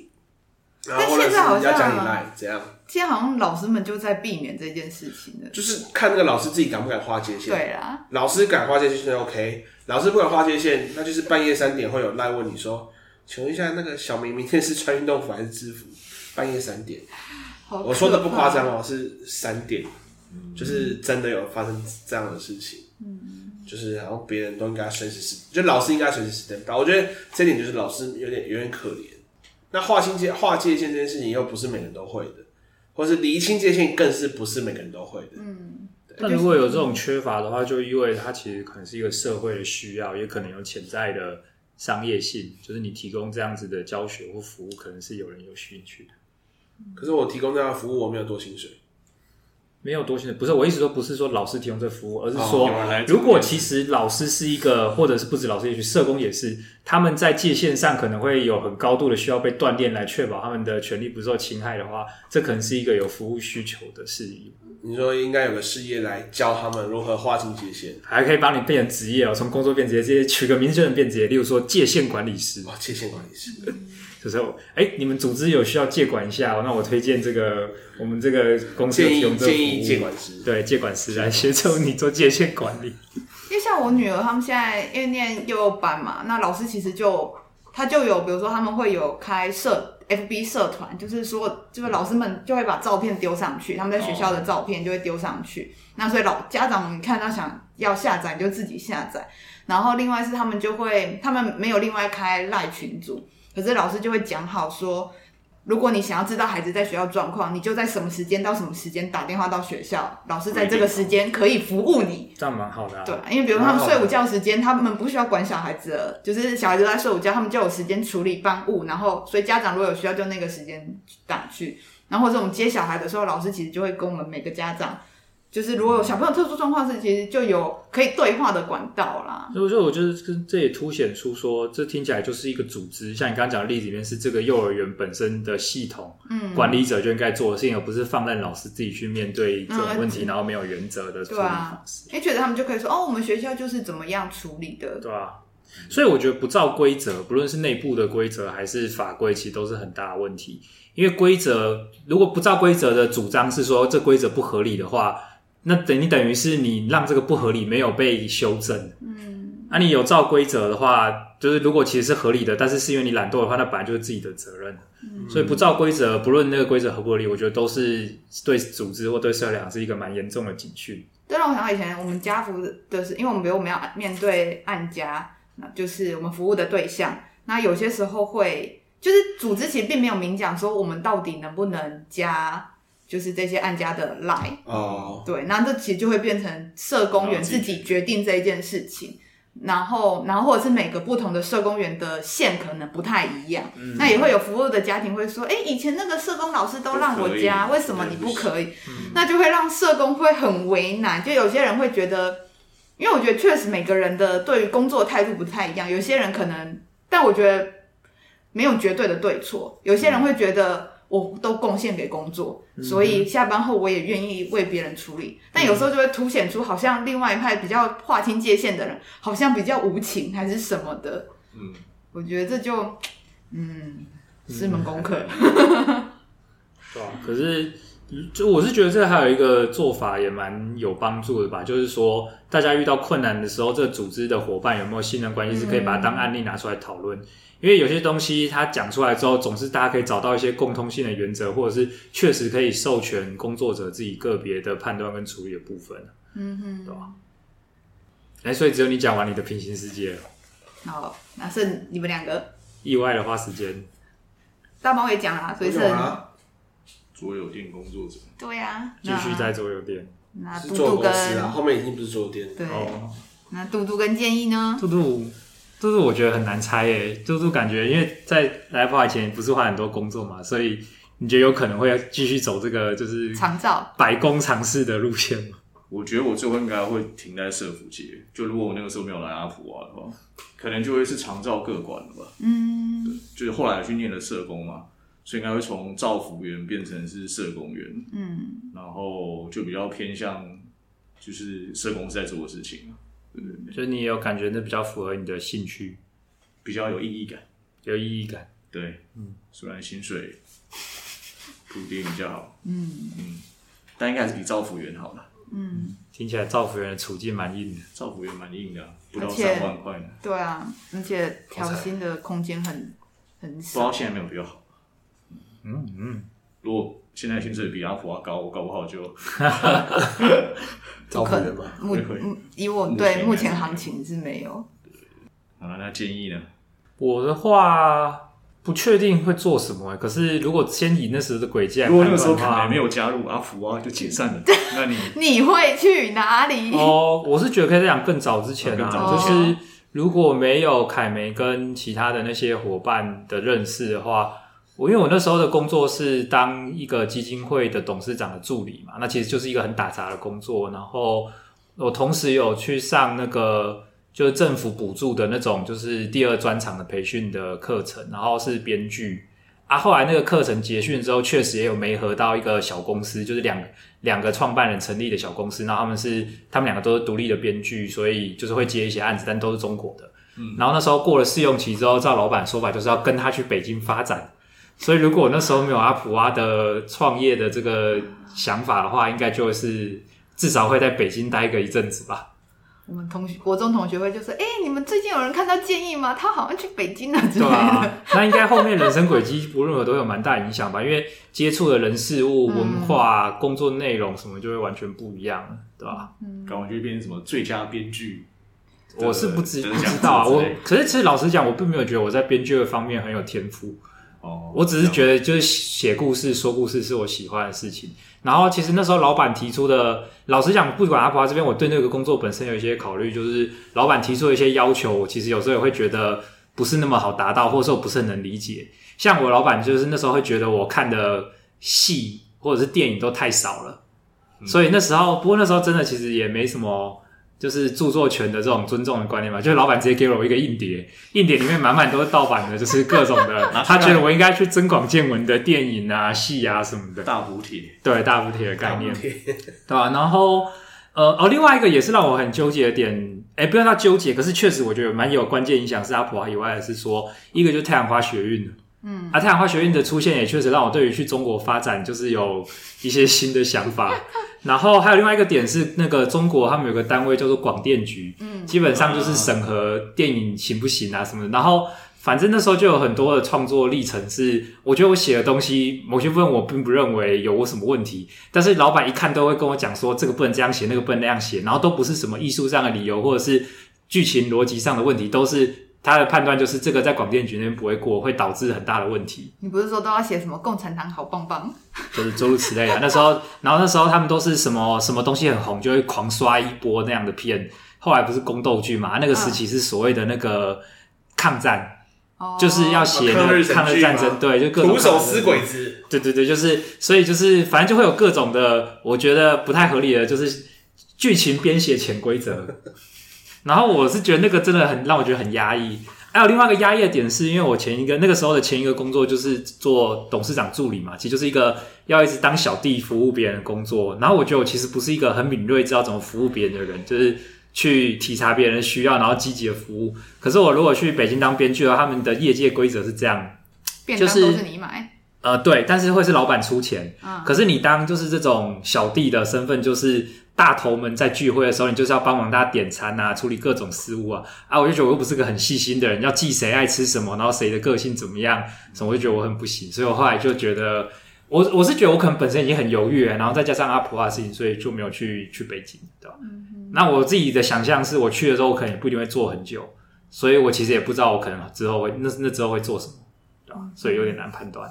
Speaker 1: 然后或者是要讲你赖，怎样？
Speaker 3: 现在好像老师们就在避免这件事情的，
Speaker 1: 就是看那个老师自己敢不敢划界限。
Speaker 3: 对啦，
Speaker 1: 老师敢划界线就 OK，老师不敢划界线，那就是半夜三点会有赖问你说，请问一下那个小明明天是穿运动服还是制服？半夜三点。我说的不夸张哦，是三点，嗯、就是真的有发生这样的事情。嗯，就是然后别人都应该随时是，就老师应该随时 stand by。我觉得这点就是老师有点有点可怜。那划清界划界限这件事情又不是每个人都会的，或是厘清界限更是不是每个人都会的。嗯，
Speaker 4: 那如果有这种缺乏的话，就意味着它其实可能是一个社会的需要，也可能有潜在的商业性，就是你提供这样子的教学或服务，可能是有人有兴趣的。
Speaker 1: 可是我提供这样的服务，我没有多薪水，
Speaker 4: 没有多薪水。不是我意思说，不是说老师提供这服务，而是说，哦、如果其实老师是一个，或者是不止老师，也许社工也是，他们在界限上可能会有很高度的需要被锻炼，来确保他们的权利不受侵害的话，这可能是一个有服务需求的事宜。
Speaker 1: 你说应该有个事业来教他们如何划清界限，
Speaker 4: 还可以帮你变成职业哦，从工作变职业，这些取个名字就能变职业，例如说界限管理师。
Speaker 1: 哦，界限管理师。
Speaker 4: 就是哎、欸，你们组织有需要介管一下，那我推荐这个我们这个公司提供这个服务，
Speaker 1: 建议介管师，
Speaker 4: 对，介管师来协助你做界限管理。
Speaker 3: 因为像我女儿他们现在因为念幼幼班嘛，那老师其实就他就有，比如说他们会有开社 FB 社团，就是说，就是老师们就会把照片丢上去，他们在学校的照片就会丢上去。哦、那所以老家长们看到想要下载，就自己下载。然后另外是他们就会，他们没有另外开赖群组，可是老师就会讲好说。如果你想要知道孩子在学校状况，你就在什么时间到什么时间打电话到学校，老师在这个时间可以服务你。
Speaker 4: 这样蛮好的啊。
Speaker 3: 对，因为比如他们睡午觉时间，他们不需要管小孩子了，就是小孩子在睡午觉，他们就有时间处理班务，然后所以家长如果有需要，就那个时间打去。然后或者我们接小孩的时候，老师其实就会跟我们每个家长。就是如果有小朋友特殊状况，是其实就有可以对话的管道啦。
Speaker 4: 所以说，我觉得这这也凸显出说，这听起来就是一个组织。像你刚刚讲的例子里面，是这个幼儿园本身的系统，嗯，管理者就应该做的事情，而不是放任老师自己去面对这种问题，嗯、然后没有原则的处理方式。
Speaker 3: 哎、啊，觉得他们就可以说，哦，我们学校就是怎么样处理的，
Speaker 4: 对啊。所以我觉得不照规则，不论是内部的规则还是法规，其实都是很大的问题。因为规则如果不照规则的主张是说这规则不合理的话。那等你等于是你让这个不合理没有被修正，嗯，啊，你有照规则的话，就是如果其实是合理的，但是是因为你懒惰的话，那本来就是自己的责任，嗯，所以不照规则，不论那个规则合不合理，我觉得都是对组织或对社会来讲是一个蛮严重的警讯。
Speaker 3: 对，让我想到以前我们家服的是，因为我们比如我们要面对案家，那就是我们服务的对象，那有些时候会就是组织其实并没有明讲说我们到底能不能加。就是这些案家的 line 哦，对，那这其实就会变成社工员自己决定这一件事情，然后，然后或者是每个不同的社工员的线可能不太一样，嗯、那也会有服务的家庭会说，哎，以前那个社工老师都让我加，为什么你不可以？嗯、那就会让社工会很为难，就有些人会觉得，因为我觉得确实每个人的对于工作态度不太一样，有些人可能，但我觉得没有绝对的对错，有些人会觉得。嗯我都贡献给工作，所以下班后我也愿意为别人处理。但有时候就会凸显出，好像另外一派比较划清界限的人，好像比较无情还是什么的。嗯，我觉得这就，嗯，是门功课。*laughs*
Speaker 4: 对啊，可是就我是觉得这还有一个做法也蛮有帮助的吧，就是说大家遇到困难的时候，这个组织的伙伴有没有信任关系，是可以把它当案例拿出来讨论。因为有些东西他讲出来之后，总是大家可以找到一些共通性的原则，或者是确实可以授权工作者自己个别的判断跟处理的部分。嗯哼，对吧？哎，所以只有你讲完你的平行世界了。
Speaker 3: 好，那剩你们两个。
Speaker 4: 意外的花时间。
Speaker 3: 大猫也讲了，所以是。
Speaker 2: 桌游店工作者。
Speaker 3: 对呀。
Speaker 4: 继续在桌游店。
Speaker 3: 那嘟嘟跟
Speaker 1: 后面已经不是桌游店。
Speaker 3: 对。那嘟嘟跟建议呢？
Speaker 4: 嘟嘟。嘟嘟我觉得很难猜诶，就是感觉因为在来普华以前不是换很多工作嘛，所以你觉得有可能会继续走这个就是长照百工尝试的路线吗？
Speaker 2: 我觉得我最后应该会停在社福界，就如果我那个时候没有来阿普啊的话，可能就会是长照各管了吧。嗯，对，就是后来去念了社工嘛，所以应该会从照服员变成是社工员。嗯，然后就比较偏向就是社工在做的事情。
Speaker 4: 对，所以你有感觉，那比较符合你的兴趣，
Speaker 2: 比较有意义感，
Speaker 4: 有意义感。
Speaker 2: 对，嗯，虽然薪水普遍比较好，嗯嗯，但应该还是比造福员好了。
Speaker 4: 嗯，听起来造福员的处境蛮硬的，
Speaker 2: 造福员蛮硬的，不到三万块呢。
Speaker 3: 对啊，而且调薪的空间很很少。
Speaker 2: 不知道现在没有比较好。嗯嗯，如果现在薪水比阿普华高，我搞不好就。*laughs*
Speaker 3: 不可能吧？目以我对目前行情是没有。
Speaker 2: 好了，那建议呢？
Speaker 4: 我的话不确定会做什么。可是如果先以那时候的轨迹来，
Speaker 2: 如果那个时候可能没有加入阿福啊，就解散了。那你 *laughs*
Speaker 3: 你会去哪里？
Speaker 4: 哦，我是觉得可以在讲更早之前啊，就是如果没有凯梅跟其他的那些伙伴的认识的话。我因为我那时候的工作是当一个基金会的董事长的助理嘛，那其实就是一个很打杂的工作。然后我同时有去上那个就是政府补助的那种就是第二专场的培训的课程，然后是编剧啊。后来那个课程结训之后，确实也有媒合到一个小公司，就是两两个创办人成立的小公司。然后他们是他们两个都是独立的编剧，所以就是会接一些案子，但都是中国的。嗯，然后那时候过了试用期之后，照老板说法就是要跟他去北京发展。所以，如果我那时候没有阿普蛙的创业的这个想法的话，应该就是至少会在北京待个一阵子吧。
Speaker 3: 我们同学国中同学会就说：“哎、欸，你们最近有人看到建议吗？他好像去北京了之类的。
Speaker 4: 对啊”那应该后面人生轨迹无论如何都有蛮大影响吧？因为接触的人事物、文化、嗯、工作内容什么就会完全不一样，对吧？
Speaker 2: 嗯，感觉变成什么最佳编剧？
Speaker 4: 我是不知不知道啊。我可是其实老实讲，我并没有觉得我在编剧的方面很有天赋。哦，我只是觉得就是写故事、说故事是我喜欢的事情。然后其实那时候老板提出的，老实讲，不管阿普华这边，我对那个工作本身有一些考虑，就是老板提出的一些要求，我其实有时候也会觉得不是那么好达到，或者说我不是很能理解。像我老板就是那时候会觉得我看的戏或者是电影都太少了，所以那时候，不过那时候真的其实也没什么。就是著作权的这种尊重的观念嘛，就是老板直接给了我一个硬碟，硬碟里面满满都是盗版的，就是各种的，*laughs* 他觉得我应该去增广见闻的电影啊、戏啊什么的。
Speaker 2: 大补贴，
Speaker 4: 对大补贴的概念，对吧？然后呃哦，另外一个也是让我很纠结的点，哎，不要他纠结，可是确实我觉得蛮有关键影响，是阿普华以外的是说，一个就是太阳花学运，嗯，啊，太阳花学运的出现也确实让我对于去中国发展就是有一些新的想法。*laughs* 然后还有另外一个点是，那个中国他们有个单位叫做广电局，嗯，基本上就是审核电影行不行啊什么的。然后反正那时候就有很多的创作历程是，我觉得我写的东西某些部分我并不认为有什么问题，但是老板一看都会跟我讲说这个不能这样写，那个不能那样写，然后都不是什么艺术上的理由或者是剧情逻辑上的问题，都是。他的判断就是这个在广电局那边不会过，会导致很大的问题。
Speaker 3: 你不是说都要写什么共产党好棒棒？
Speaker 4: 就是诸如此类的。那时候，然后那时候他们都是什么什么东西很红，就会狂刷一波那样的片。后来不是宫斗剧嘛？那个时期是所谓的那个抗战，哦、就是要写抗日战争，对，就各种
Speaker 1: 徒手撕鬼子。
Speaker 4: 对对对，就是所以就是反正就会有各种的，我觉得不太合理的，就是剧情编写潜规则。然后我是觉得那个真的很让我觉得很压抑。还有另外一个压抑的点是，因为我前一个那个时候的前一个工作就是做董事长助理嘛，其实就是一个要一直当小弟服务别人的工作。然后我觉得我其实不是一个很敏锐知道怎么服务别人的人，就是去体察别人的需要，然后积极的服务。可是我如果去北京当编剧的话，他们的业界规则是这样，
Speaker 3: 就是都是你买。
Speaker 4: 呃，对，但是会是老板出钱。嗯。可是你当就是这种小弟的身份，就是。大头们在聚会的时候，你就是要帮忙大家点餐啊，处理各种事务啊。啊，我就觉得我又不是个很细心的人，要记谁爱吃什么，然后谁的个性怎么样，什么我就觉得我很不行。所以我后来就觉得，我我是觉得我可能本身已经很犹豫了，然后再加上阿普华的事情，所以就没有去去北京，对吧？那我自己的想象是我去的时候，我可能也不一定会做很久，所以我其实也不知道我可能之后会那那之后会做什么，对吧？所以有点难判断。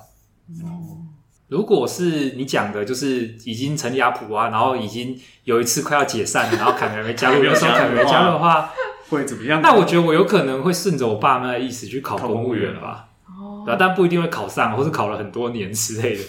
Speaker 4: 嗯。如果是你讲的，就是已经成立阿普啊，然后已经有一次快要解散了，然后凯梅没加入，有时候凯梅没加入的话，*laughs*
Speaker 2: 会怎么样？
Speaker 4: 那我觉得我有可能会顺着我爸妈的意思去考公务员了吧？哦，对，但不一定会考上，或是考了很多年之类的，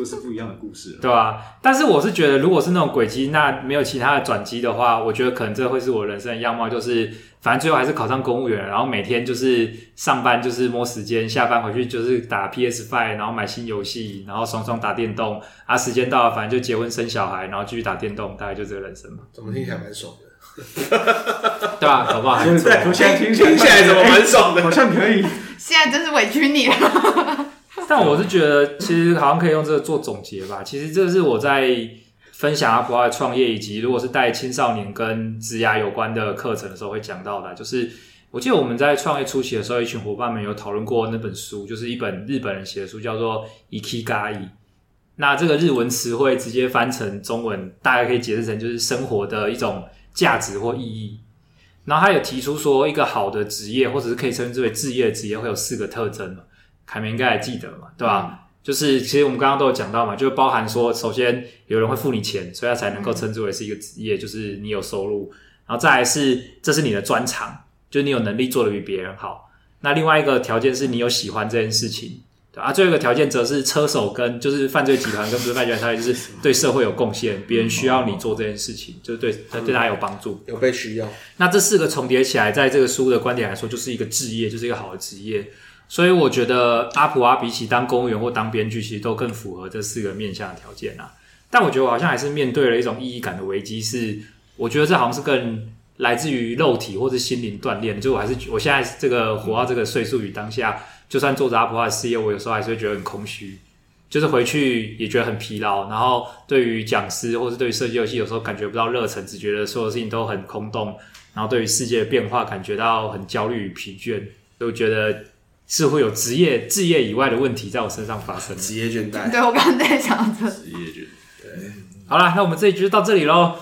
Speaker 2: 又是不一样的故事了，
Speaker 4: 对吧？但是我是觉得，如果是那种轨迹，那没有其他的转机的话，我觉得可能这会是我人生的样貌，就是。反正最后还是考上公务员，然后每天就是上班就是摸时间，下班回去就是打 PS Five，然后买新游戏，然后爽爽打电动。啊，时间到了，反正就结婚生小孩，然后继续打电动，大概就这个人生嘛。
Speaker 1: 怎么听起来蛮爽的？
Speaker 4: 对吧？好不好？
Speaker 1: 现在 *laughs* 听起来怎么蛮爽的？
Speaker 2: 好像可以。
Speaker 3: 现在真是委屈你了。*laughs* *laughs*
Speaker 4: 但我是觉得，其实好像可以用这个做总结吧。*laughs* 其实这是我在。分享阿普华的创业，以及如果是带青少年跟职涯有关的课程的时候会讲到的，就是我记得我们在创业初期的时候，一群伙伴们有讨论过那本书，就是一本日本人写的书，叫做《Ikigai》。那这个日文词汇直接翻成中文，大概可以解释成就是生活的一种价值或意义。然后他有提出说，一个好的职业，或者是可以称之为志业的职业，会有四个特征。凯明应该还记得嘛？对吧？嗯就是，其实我们刚刚都有讲到嘛，就包含说，首先有人会付你钱，所以他才能够称之为是一个职业，就是你有收入。然后再来是，这是你的专长，就是你有能力做的比别人好。那另外一个条件是你有喜欢这件事情，对啊。最后一个条件则是车手跟就是犯罪集团跟不是犯罪集团，他就是对社会有贡献，别人需要你做这件事情，就是对对他有帮助，
Speaker 1: 有被需要。
Speaker 4: 那这四个重叠起来，在这个书的观点来说，就是一个职业，就是一个好的职业。所以我觉得阿普啊，比起当公务员或当编剧，其实都更符合这四个面向的条件啊。但我觉得我好像还是面对了一种意义感的危机，是我觉得这好像是更来自于肉体或是心灵锻炼。就我还是我现在这个活到这个岁数与当下，就算做着阿普啊的事业，我有时候还是会觉得很空虚。就是回去也觉得很疲劳，然后对于讲师或是对于设计游戏，有时候感觉不到热忱，只觉得所有事情都很空洞，然后对于世界的变化感觉到很焦虑与疲倦，就觉得似乎有职业职业以外的问题在我身上发生。
Speaker 1: 职业倦怠。
Speaker 3: 对，我刚刚在想着职
Speaker 2: 业倦怠。
Speaker 1: 对，
Speaker 4: 好啦，那我们这一局就到这里喽。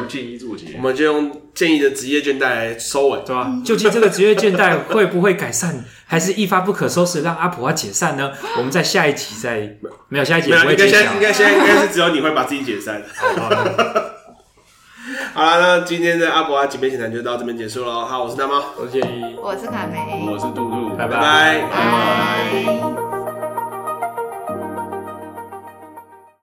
Speaker 2: 不建议做结，
Speaker 1: 我们就用建议的职业倦怠来收尾，
Speaker 4: 对吧、啊？究竟这个职业倦怠会不会改善，还是一发不可收拾让阿普蛙解散呢？我们在下一集再没有下一集不会揭晓，
Speaker 1: 应该现在应该现在应该是只有你会把自己解散。好 *laughs* 好啦那今天的阿伯阿姐妹现谈就到这边结束了好我是大猫。
Speaker 4: 我是谢依
Speaker 3: 我是卡梅。
Speaker 2: 我是杜杜。
Speaker 1: 拜拜。
Speaker 3: 拜拜。